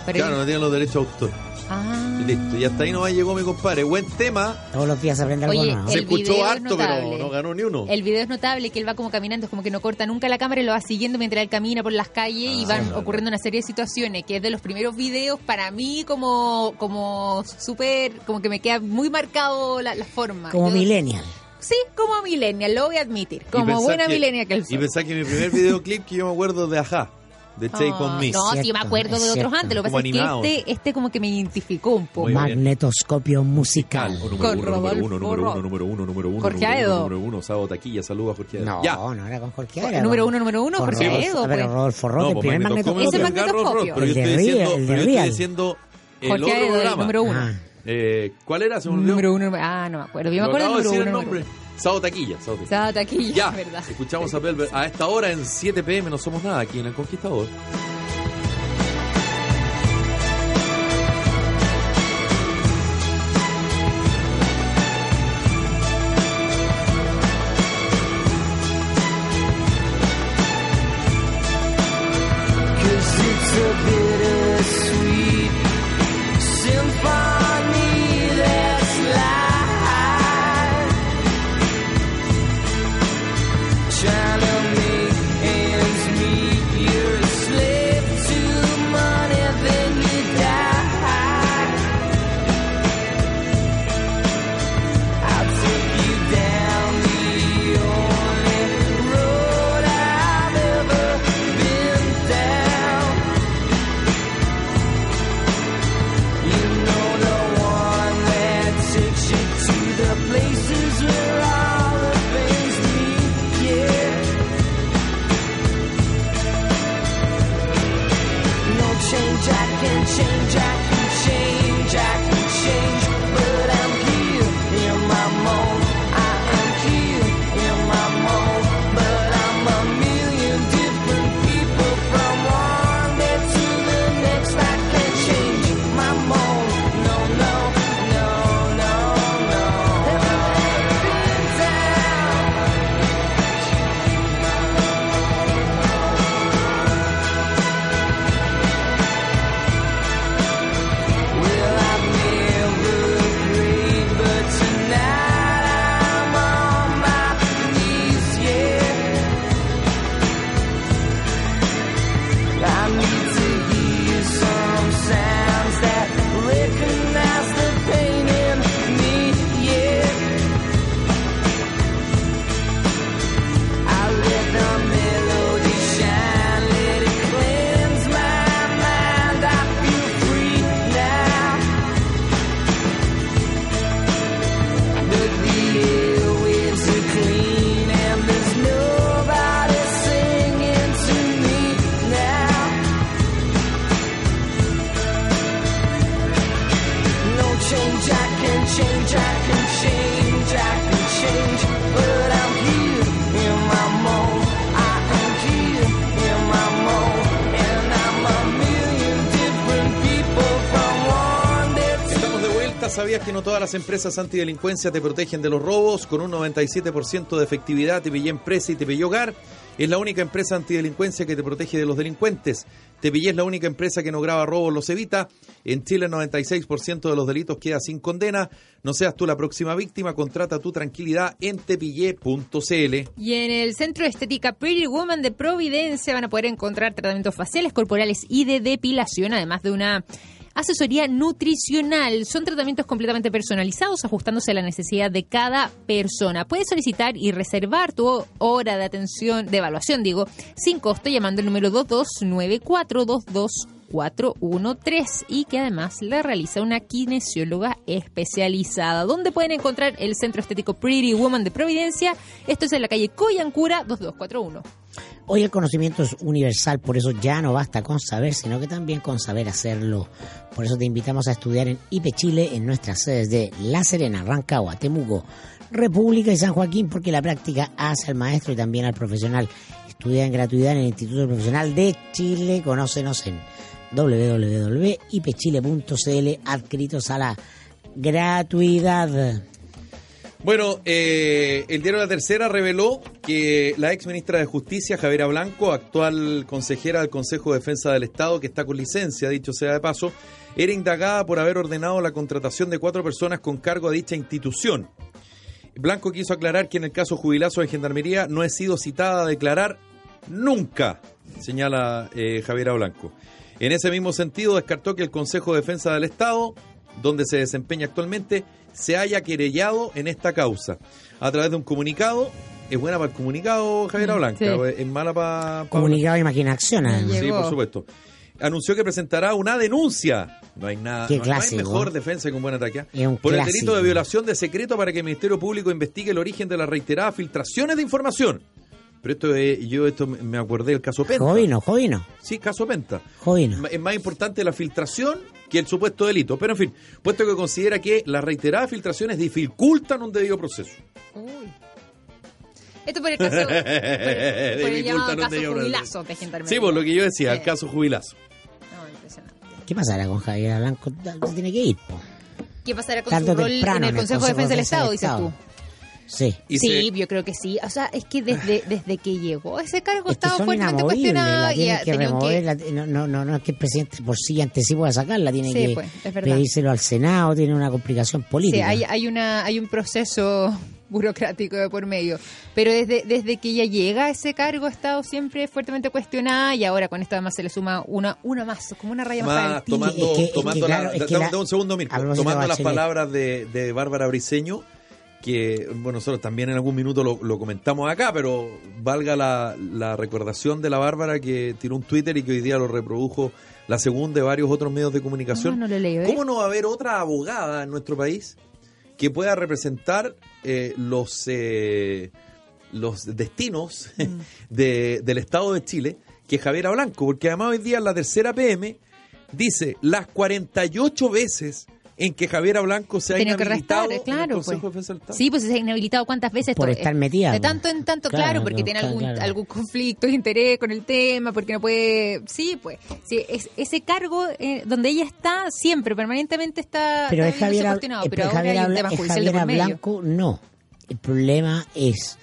Pero Claro, no tienen los derechos de autor. Ah. Y listo, y hasta ahí nomás llegó mi compadre. Buen tema. Todos los días se aprende algo Oye, nuevo. Se El escuchó es harto, pero no ganó ni uno. El video es notable que él va como caminando, es como que no corta nunca la cámara y lo va siguiendo mientras él camina por las calles y Ah, van claro. ocurriendo una serie de situaciones que es de los primeros videos para mí como como súper, como que me queda muy marcado la, la forma. Como Yo- millennial. Sí, como millennial, lo voy a admitir. Y Como pensar buena que- millennial que él Y pensá que mi primer videoclip que yo me acuerdo de Aja, de Take Ah, On Me. No, sí me Cierto, acuerdo de otros cierto. antes. Lo que pasa es que este, este como que me identificó un poco. Magnetoscopio musical. Número Con uno, número Rodolfo uno, número Ro- uno, número uno, número uno, Jorge número uno, Aedo. número uno, Sábado Taquilla, saludos a Jorge Aedo. No, Ya. no era con Jorge Aedo. Número uno, número uno, Jorge Aedo, Pero pues. Rodolfo Roth, No, el pues, primer magnetoscopio Ese magnetoscopio. pero yo estoy diciendo, el de pero yo estoy Real. diciendo el Jorge otro programa. número uno. Eh, ¿Cuál era? Número uno, número- ah, no me acuerdo. Yo me acuerdo del de número decir uno. Sábado Taquilla, Sábado Taquilla. Estaba taquilla, Ya, verdad. escuchamos a Belver. A esta hora en 7 pm no somos nada aquí en El Conquistador. Estamos de vuelta. ¿Sabías que no todas las empresas antidelincuencia te protegen de los robos? Con un 97% de efectividad, te pillé empresa y te pillé hogar. Es la única empresa antidelincuencia que te protege de los delincuentes. Te pillé es la única empresa que no graba robos, los evita. En Chile el 96% de los delitos queda sin condena. No seas tú la próxima víctima, contrata tu tranquilidad en tepillé.cl. Y en el Centro de Estética Pretty Woman de Providencia van a poder encontrar tratamientos faciales, corporales y de depilación, además de una asesoría nutricional. Son tratamientos completamente personalizados, ajustándose a la necesidad de cada persona. Puedes solicitar y reservar tu hora de atención, de evaluación, digo, sin costo, llamando el número 229422. y que además le realiza una kinesióloga especializada. ¿Dónde pueden encontrar el Centro Estético Pretty Woman de Providencia? Esto es en la calle Coyancura 2241. Hoy el conocimiento es universal, por eso ya no basta con saber, sino que también con saber hacerlo. Por eso te invitamos a estudiar en IPE Chile en nuestras sedes de La Serena, Rancagua, Temuco, República y San Joaquín, porque la práctica hace al maestro y también al profesional. Estudia en gratuidad en el Instituto Profesional de Chile. Conócenos en www.ipechile.cl, adscritos a la gratuidad. Bueno, eh, el diario La Tercera reveló que la ex ministra de Justicia, Javiera Blanco, actual consejera del Consejo de Defensa del Estado, que está con licencia, dicho sea de paso, era indagada por haber ordenado la contratación de cuatro personas con cargo a dicha institución. Blanco quiso aclarar que en el caso jubilazo de Gendarmería no he sido citada a declarar nunca, señala eh, Javiera Blanco. En ese mismo sentido, descartó que el Consejo de Defensa del Estado, donde se desempeña actualmente, se haya querellado en esta causa. A través de un comunicado, es buena para el comunicado Javiera Mm, Blanca, sí. es mala para... Comunicado Imagina Acción. además. Sí, por supuesto. Anunció que presentará una denuncia. No hay nada. Qué no, no hay mejor defensa que un buen ataque. Es un Por el delito de violación de secreto para que el Ministerio Público investigue el origen de las reiteradas filtraciones de información. Pero esto es- yo esto me acordé del caso Penta. Jovino, Jovino, Sí, caso Penta. Jovino. Es más importante la filtración que el supuesto delito. Pero en fin, puesto que considera que las reiteradas filtraciones dificultan un debido proceso. Uy. Esto por el caso, por, por el Dificultan llamado un caso debido proceso. jubilazo de Gendarmería. Sí, por lo que yo decía, el caso jubilazo. No, impresionante. ¿Qué pasará con Javier Blanco? Se tiene que ir, po. ¿Qué pasará con Tarde o su rol en el Consejo de Defensa del Estado, dices tú? Sí. Y sí, se- yo creo que sí. O sea, es que desde, desde que llegó a ese cargo Es que estaba fuertemente y que que... la- no, no, no, no es que el presidente por sí sí pueda sacarla, tiene Sí, que pues, pedírselo al Senado, tiene una complicación Sí, política. hay, hay, una, hay un proceso burocrático de por medio. Pero desde, desde que ella llega a ese cargo ha estado siempre fuertemente cuestionada y ahora con esto además se le suma una, una más, como una raya más, para el tomando, tomando a las palabras de, de Bárbara Briceño, que bueno, nosotros también en algún minuto lo, lo comentamos acá, pero valga la, la recordación de la Bárbara que tiró un Twitter y que hoy día lo reprodujo la segunda de varios otros medios de comunicación. Ah, no lo leí, ¿eh? ¿Cómo no va a haber otra abogada en nuestro país que pueda representar eh, los eh, los destinos Mm. de- del Estado de Chile que Javiera Blanco? Porque además hoy día en la tercera PM dice las 48 veces en que Javiera Blanco se ha Tenía que inhabilitado en el claro. Consejo pues. de Defensa del Estado. Sí, pues se ha inhabilitado cuántas veces. Por Esto, estar eh, metida, De pues. tanto en tanto, claro, Claro, porque tiene claro, algún, claro. algún conflicto de interés con el tema, porque no puede... Sí, pues. Sí, es, ese cargo eh, donde ella está siempre, permanentemente está, pero es viéndose Javier, cuestionado, eh, pero pero ahora hay un tema de Javiera por medio. Blanco, no. El problema es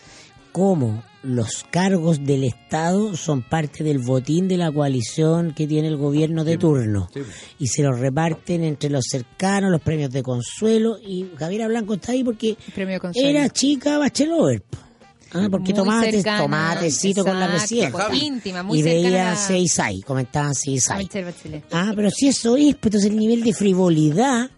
cómo los cargos del Estado son parte del botín de la coalición que tiene el gobierno de turno. Sí. Y se los reparten entre los cercanos, los premios de consuelo. Y Javiera Blanco está ahí porque era chica bachelover. po. Ah, porque Muy tomaba, cercana, tomatecito con la presidenta. pues, íntima, muy y veía a- Seisai, comentaban a Seisai. Michelle Bachelet. Ah, pero si eso es, pues entonces el nivel de frivolidad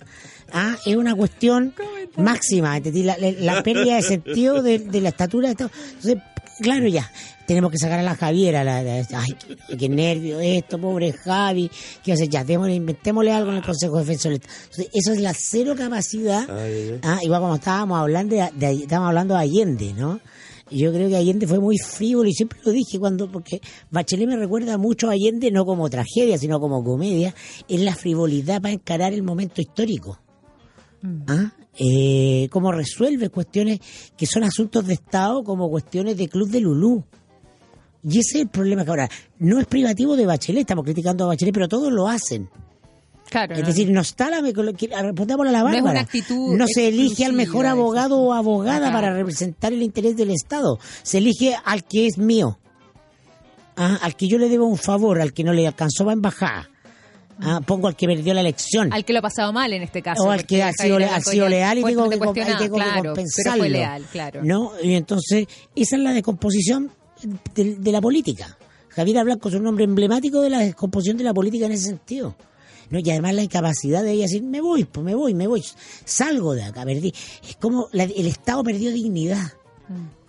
ah, es una cuestión máxima. La, la- la pérdida de sentido de, de la estatura. de. Entonces, claro, ya, tenemos que sacar a la Javiera. La, la- ay, qué, qué nervio esto, pobre Javi. ¿Qué hace? Ya, démosle, inventémosle algo en el Consejo de Defensa del Estado. Entonces, eso es la cero capacidad. Ay. Ah, igual como estábamos hablando de, de- estábamos hablando de Allende, ¿no? Yo creo que Allende fue muy frívolo y siempre lo dije cuando, porque Bachelet me recuerda mucho a Allende no como tragedia, sino como comedia, es la frivolidad para encarar el momento histórico. ¿Ah? Eh, cómo resuelve cuestiones que son asuntos de Estado como cuestiones de club de Lulú. Y ese es el problema que ahora no es privativo de Bachelet, estamos criticando a Bachelet, pero todos lo hacen. Claro. Es ¿no? decir, no está la respondamos a la No es Bárbara. una actitud No se elige al mejor abogado o abogada Ajá. para representar el interés del Estado. Se elige al que es mío. Ah, al que yo le debo un favor, al que no le alcanzó va embajada. Ah, pongo al que perdió la elección. Al que lo ha pasado mal en este caso. o al que ha sido, ha sido leal y tengo que, hay que claro, compensarlo. Fue leal, claro. ¿No? Y entonces, esa es la descomposición de, de la política. Javier Blanco es un nombre emblemático de la descomposición de la política en ese sentido. ¿no? Y además la incapacidad de ella decir, me voy, pues me voy, me voy, salgo de acá, perdí. Es como la- el Estado perdió dignidad.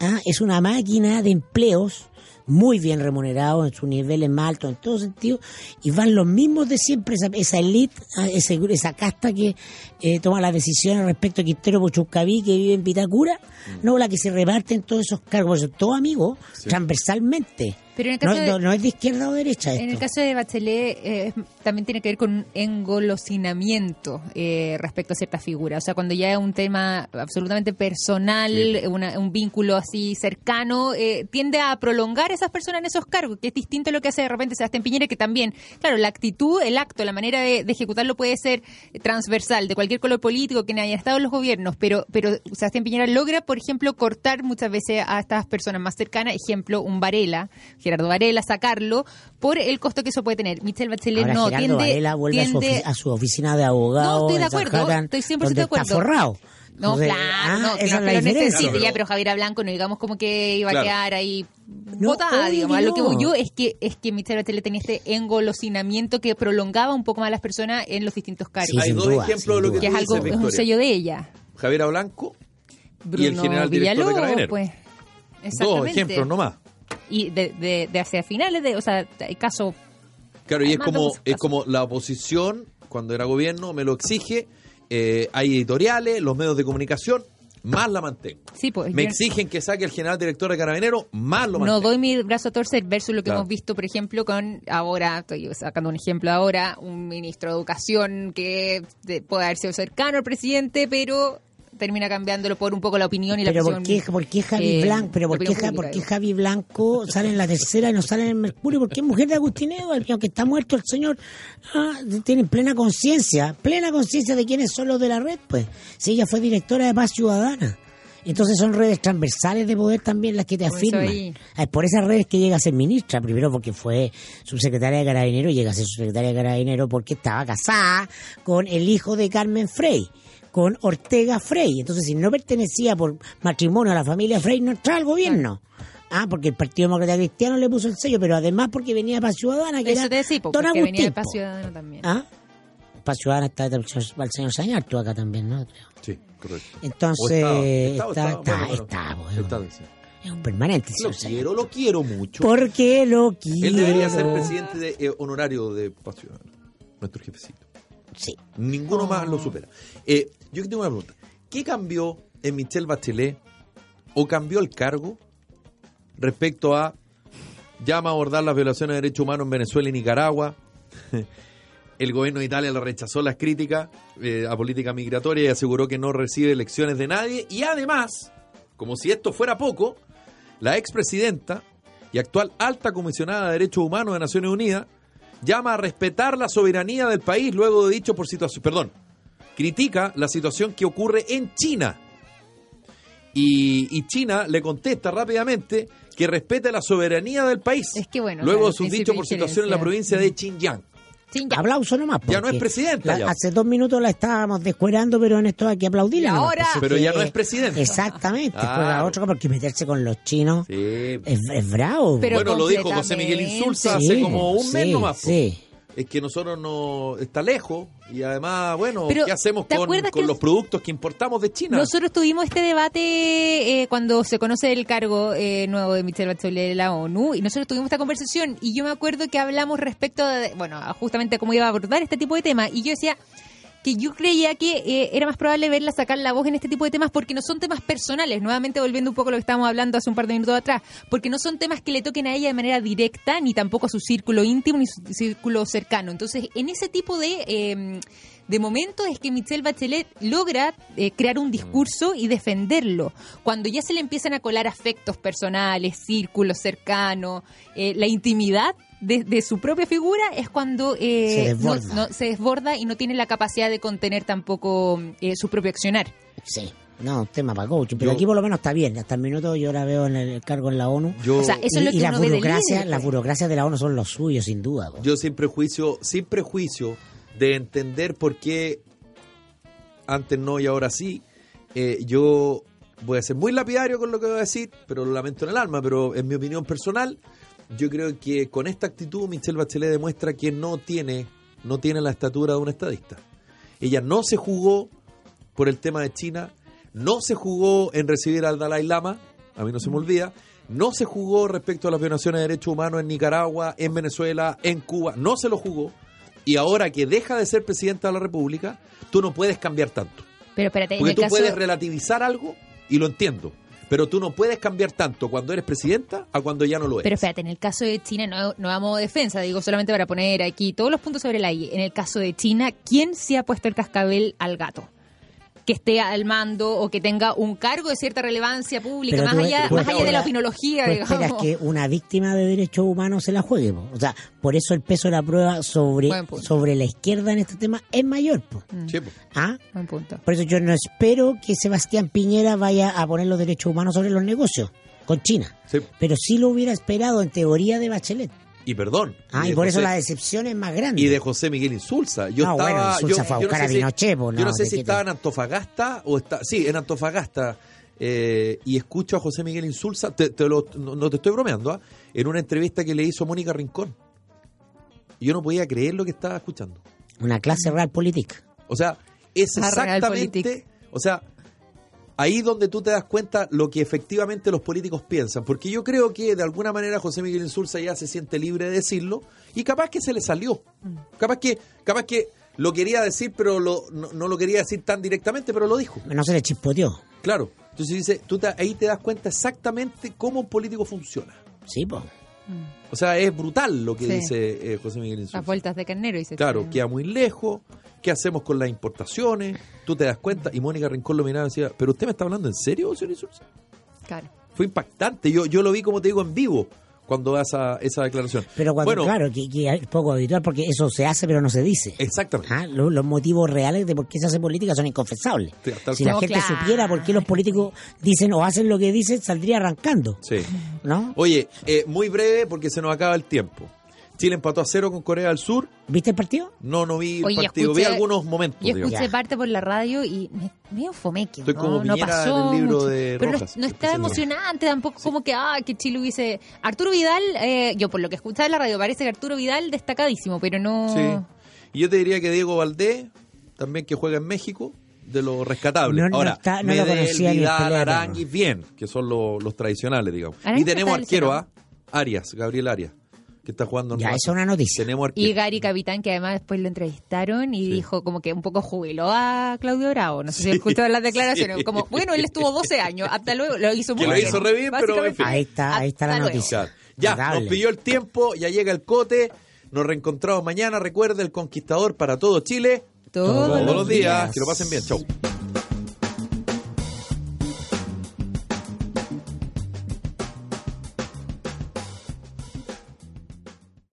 Ah, Es una máquina de empleos muy bien remunerados en sus niveles más altos en todo sentido y van los mismos de siempre, esa, esa elite, ah, ese- esa casta que eh, toma las decisiones respecto a Quintero Pochuscaví que vive en Vitacura, no la que se reparten todos esos cargos, todos amigos, transversalmente. Pero en el No, caso de- no- no es de izquierda o derecha esto. En el caso de Bachelet eh, también tiene que ver con un engolosinamiento eh, respecto a ciertas figuras. O sea, cuando ya es un tema absolutamente personal, una- un vínculo así cercano, eh, tiende a prolongar a esas personas en esos cargos, que es distinto a lo que hace de repente Sebastián Piñera, que también, claro, la actitud, el acto, la manera de, de ejecutarlo puede ser transversal, de cualquier color político que haya estado en los gobiernos, pero, pero Sebastián Piñera logra, por ejemplo, cortar muchas veces a estas personas más cercanas, ejemplo, un Varela, Gerardo Varela, sacarlo por el costo que eso puede tener. Michelle Bachelet Ahora no Gerardo tiende, Varela vuelve a su, a su oficina de abogado. No, estoy de acuerdo, estoy 100% donde de acuerdo. Está forrado. No, Entonces, claro, ah, no, esa claro, es la pero necesita, Claro, ya, pero- pero Javier Blanco no digamos como que iba Claro. a quedar ahí No, botada, digamos. lo que voy yo es que es que Michelle Bachelet tenía este engolosinamiento que prolongaba un poco más a las personas en los distintos cargos. Sí, Hay dos duda, ejemplos de lo que que tú es algo, es un sello de ella. Javier Blanco Bruno y el general director de Villalobos, Carabineros. pues. Dos ejemplos nomás. Y de, de, de hacia finales de, o sea, hay caso Claro, y es como, es como la oposición, cuando era gobierno, me lo exige, eh, hay editoriales, los medios de comunicación, más la mantengo. Sí, pues, me exigen que saque el general director de Carabineros, más lo no mantengo. doy mi brazo a torcer versus lo que Claro. hemos visto, por ejemplo, con ahora, estoy sacando un ejemplo ahora, un ministro de Educación que de- puede haber sido cercano al presidente, pero termina cambiándolo por un poco la opinión y la Pero ¿por qué, por qué Javi eh, Blanco, pero por qué, opinión pública, por qué. Javi Blanco sale en la tercera y no sale en el Mercurio? Porque es mujer de y aunque está muerto el señor, ah, tiene plena conciencia, plena conciencia de quiénes son los de la red, pues. Si ella fue directora de Paz Ciudadana. Entonces son redes transversales de poder también las que te Por afirman. Ah, Es por esas redes que llega a ser ministra, primero porque fue subsecretaria de Carabinero, llega a ser subsecretaria de Carabinero porque estaba casada con el hijo de Carmen Frey, con Ortega Frey. Entonces, si no pertenecía por matrimonio a la familia Frey, no entraba al gobierno. Ah, porque el Partido Demócrata Cristiano le puso el sello, pero además porque venía para Ciudadana, que Eso era te Don porque venía de Agustín, Paz po. Ciudadano también. ¿Ah? Para Ciudadana está el señor Sañar, tú acá también, ¿no? Sí, correcto. Entonces, está, está, está. Es un permanente, Lo señor quiero, lo quiero mucho. Porque lo quiero. Él debería ser presidente de, eh, honorario de Paz Ciudadana, nuestro jefecito. Sí. Ninguno más lo supera. Eh, yo tengo una pregunta. ¿Qué cambió en Michelle Bachelet o cambió el cargo respecto a llama a abordar las violaciones de derechos humanos en Venezuela y Nicaragua? El gobierno de Italia le rechazó las críticas eh, a política migratoria y aseguró que no recibe elecciones de nadie. Y además, como si esto fuera poco, la expresidenta y actual alta comisionada de Derechos Humanos de Naciones Unidas llama a respetar la soberanía del país luego de dicho por situación, perdón, critica la situación que ocurre en China. Y, y China le contesta rápidamente que respete la soberanía del país. Es que bueno, luego claro, de sus dichos por situación en la provincia de Xinjiang. Sí, ya. Aplauso nomás. Ya no es presidenta, la- ya. Hace dos minutos la estábamos descuerando, pero en esto hay que aplaudirla. Y ahora- pues, Pero ya no es presidenta. Exactamente. Claro. juega otro, porque meterse con los chinos Sí. es, es bravo. Pero bueno, lo dijo José Miguel. Insulza Sí, hace como un mes sí, nomás. po. sí. Es que nosotros no. Está lejos. Y además, bueno, Pero, ¿qué hacemos ¿te con, acuerdas con que- los productos que importamos de China? Nosotros tuvimos este debate eh, cuando se conoce el cargo eh, nuevo de Michelle Bachelet de la ONU y nosotros tuvimos esta conversación y yo me acuerdo que hablamos respecto de, bueno, justamente cómo iba a abordar este tipo de temas y yo decía, que yo creía que eh, era más probable verla sacar la voz en este tipo de temas porque no son temas personales, nuevamente volviendo un poco a lo que estábamos hablando hace un par de minutos atrás, porque no son temas que le toquen a ella de manera directa, ni tampoco a su círculo íntimo, ni su círculo cercano. Entonces, en ese tipo de... eh, de momento es que Michelle Bachelet logra eh, crear un discurso y defenderlo. Cuando ya se le empiezan a colar afectos personales, círculos cercanos, eh, la intimidad de, de su propia figura es cuando eh, Se desborda. no- se desborda y no tiene la capacidad de contener tampoco eh, su propio accionar. Sí. No, tema para coach. Pero Yo- aquí por lo menos está bien. Hasta el minuto yo la veo en el cargo en la ONU. Yo, O sea, eso y es lo y que la ve del burocracia, las pues. burocracias de la ONU son los suyos, sin duda. po. yo sin prejuicio, sin prejuicio de entender por qué antes no y ahora sí, eh, yo voy a ser muy lapidario con lo que voy a decir, pero lo lamento en el alma, pero en mi opinión personal, yo creo que con esta actitud Michelle Bachelet demuestra que no tiene, no tiene la estatura de un estadista. Ella no se jugó por el tema de China, no se jugó en recibir al Dalai Lama, a mí no se me olvida, no se jugó respecto a las violaciones de derechos humanos en Nicaragua, en Venezuela, en Cuba, no se lo jugó. Y ahora que deja de ser presidenta de la República, tú no puedes cambiar tanto. Pero espérate, en Porque el tú caso... puedes relativizar algo y lo entiendo. Pero tú no puedes cambiar tanto cuando eres presidenta a cuando ya no lo eres. Pero espérate, en el caso de China, no, no vamos defensa, digo solamente para poner aquí todos los puntos sobre la I. En el caso de China, ¿quién se ha puesto el cascabel al gato? Que esté al mando o que tenga un cargo de cierta relevancia pública, más tú- allá, tú más allá de la esperas- opinología, tú esperas digamos. que una víctima de derechos humanos se la juegue. po. O sea, por eso el peso de la prueba sobre, sobre la izquierda en este tema es mayor. po. Sí, po. ¿Ah? Buen punto. Por eso yo no espero que Sebastián Piñera vaya a poner los derechos humanos sobre los negocios con China. Sí. Pero sí lo hubiera esperado en teoría de Bachelet. Y perdón. Ah, y por eso la decepción es más grande. Y de José Miguel Insulza. Yo No, estaba. bueno, Insulza yo, fue a yo no buscar sé a si- Pinochet, po, Yo no no, sé ¿de si estaba en Antofagasta o está. Sí, en Antofagasta. eh, y escucho a José Miguel Insulza. Te, te lo- no, no te estoy bromeando, ¿ah? En una entrevista que le hizo Mónica Rincón. Yo no podía creer lo que estaba escuchando. Una clase real política. O sea, es exactamente. O sea, ahí donde tú te das cuenta lo que efectivamente los políticos piensan. Porque yo creo que de alguna manera José Miguel Insulza ya se siente libre de decirlo y capaz que se le salió. Capaz que, capaz que lo quería decir, pero lo- no, no lo quería decir tan directamente, pero lo dijo. No se le chispoteó. Claro. Entonces dice, tú te- ahí te das cuenta exactamente cómo un político funciona. Sí, pues. O sea, es brutal lo que Sí. dice eh, José Miguel Insulza. Las vueltas de carnero, dice. Claro, queda muy lejos. ¿Qué hacemos con las importaciones? Tú te das cuenta. Y Mónica Rincón lo miraba y decía, ¿pero usted me está hablando en serio, señor Insulza? Claro. Fue impactante. Yo, yo lo vi, como te digo, en vivo cuando da esa, esa declaración. Pero cuando, bueno, claro, que, que es poco habitual porque eso se hace pero no se dice. exactamente. Ah, lo- los motivos reales de por qué se hace política son inconfesables. Sí, si la No, gente claro. supiera por qué los políticos dicen o hacen lo que dicen, saldría arrancando. Sí. ¿No? Oye, eh, muy breve porque se nos acaba el tiempo. Chile empató a cero con Corea del Sur. ¿Viste el partido? No, no vi el Oye, partido. escuché- vi algunos momentos. Yo escuché parte por la radio y me, medio fomequio. Estoy ¿no? como no pasó en el libro mucho. de Pero no- Rojas, no, estaba emocionante tampoco, como que, ah, que Chile hubiese... Arturo Vidal, eh, yo por lo que escuchaba en la radio, parece que Arturo Vidal destacadísimo, pero no... Sí. Y yo te diría que Diego Valdés, también que juega en México, de lo rescatable. No, no Ahora, está- no lo Medel, conocía ni en Vidal, Arangui, bien, que son los, los tradicionales, digamos. Arangui y tenemos arquero, ¿ah? Arias, Gabriel Arias, que está jugando en Ya, Racing. es una noticia. Tenemos Y. Gary Capitán, que además después lo entrevistaron y Sí. dijo como que un poco jubiló a Claudio Bravo. No sé si escuchó las declaraciones. sí. Como, bueno, él estuvo 12 años, hasta luego, lo hizo muy Que lo bien. hizo re bien, pero, en Básicamente, fin. Ahí está, ahí está la hasta luego. noticia. Claro. Ya, Notable. nos pilló el tiempo, ya llega el cote. Nos reencontramos mañana. Recuerde, el conquistador para todo Chile. Todos Todos los días. Que lo pasen bien. Chau.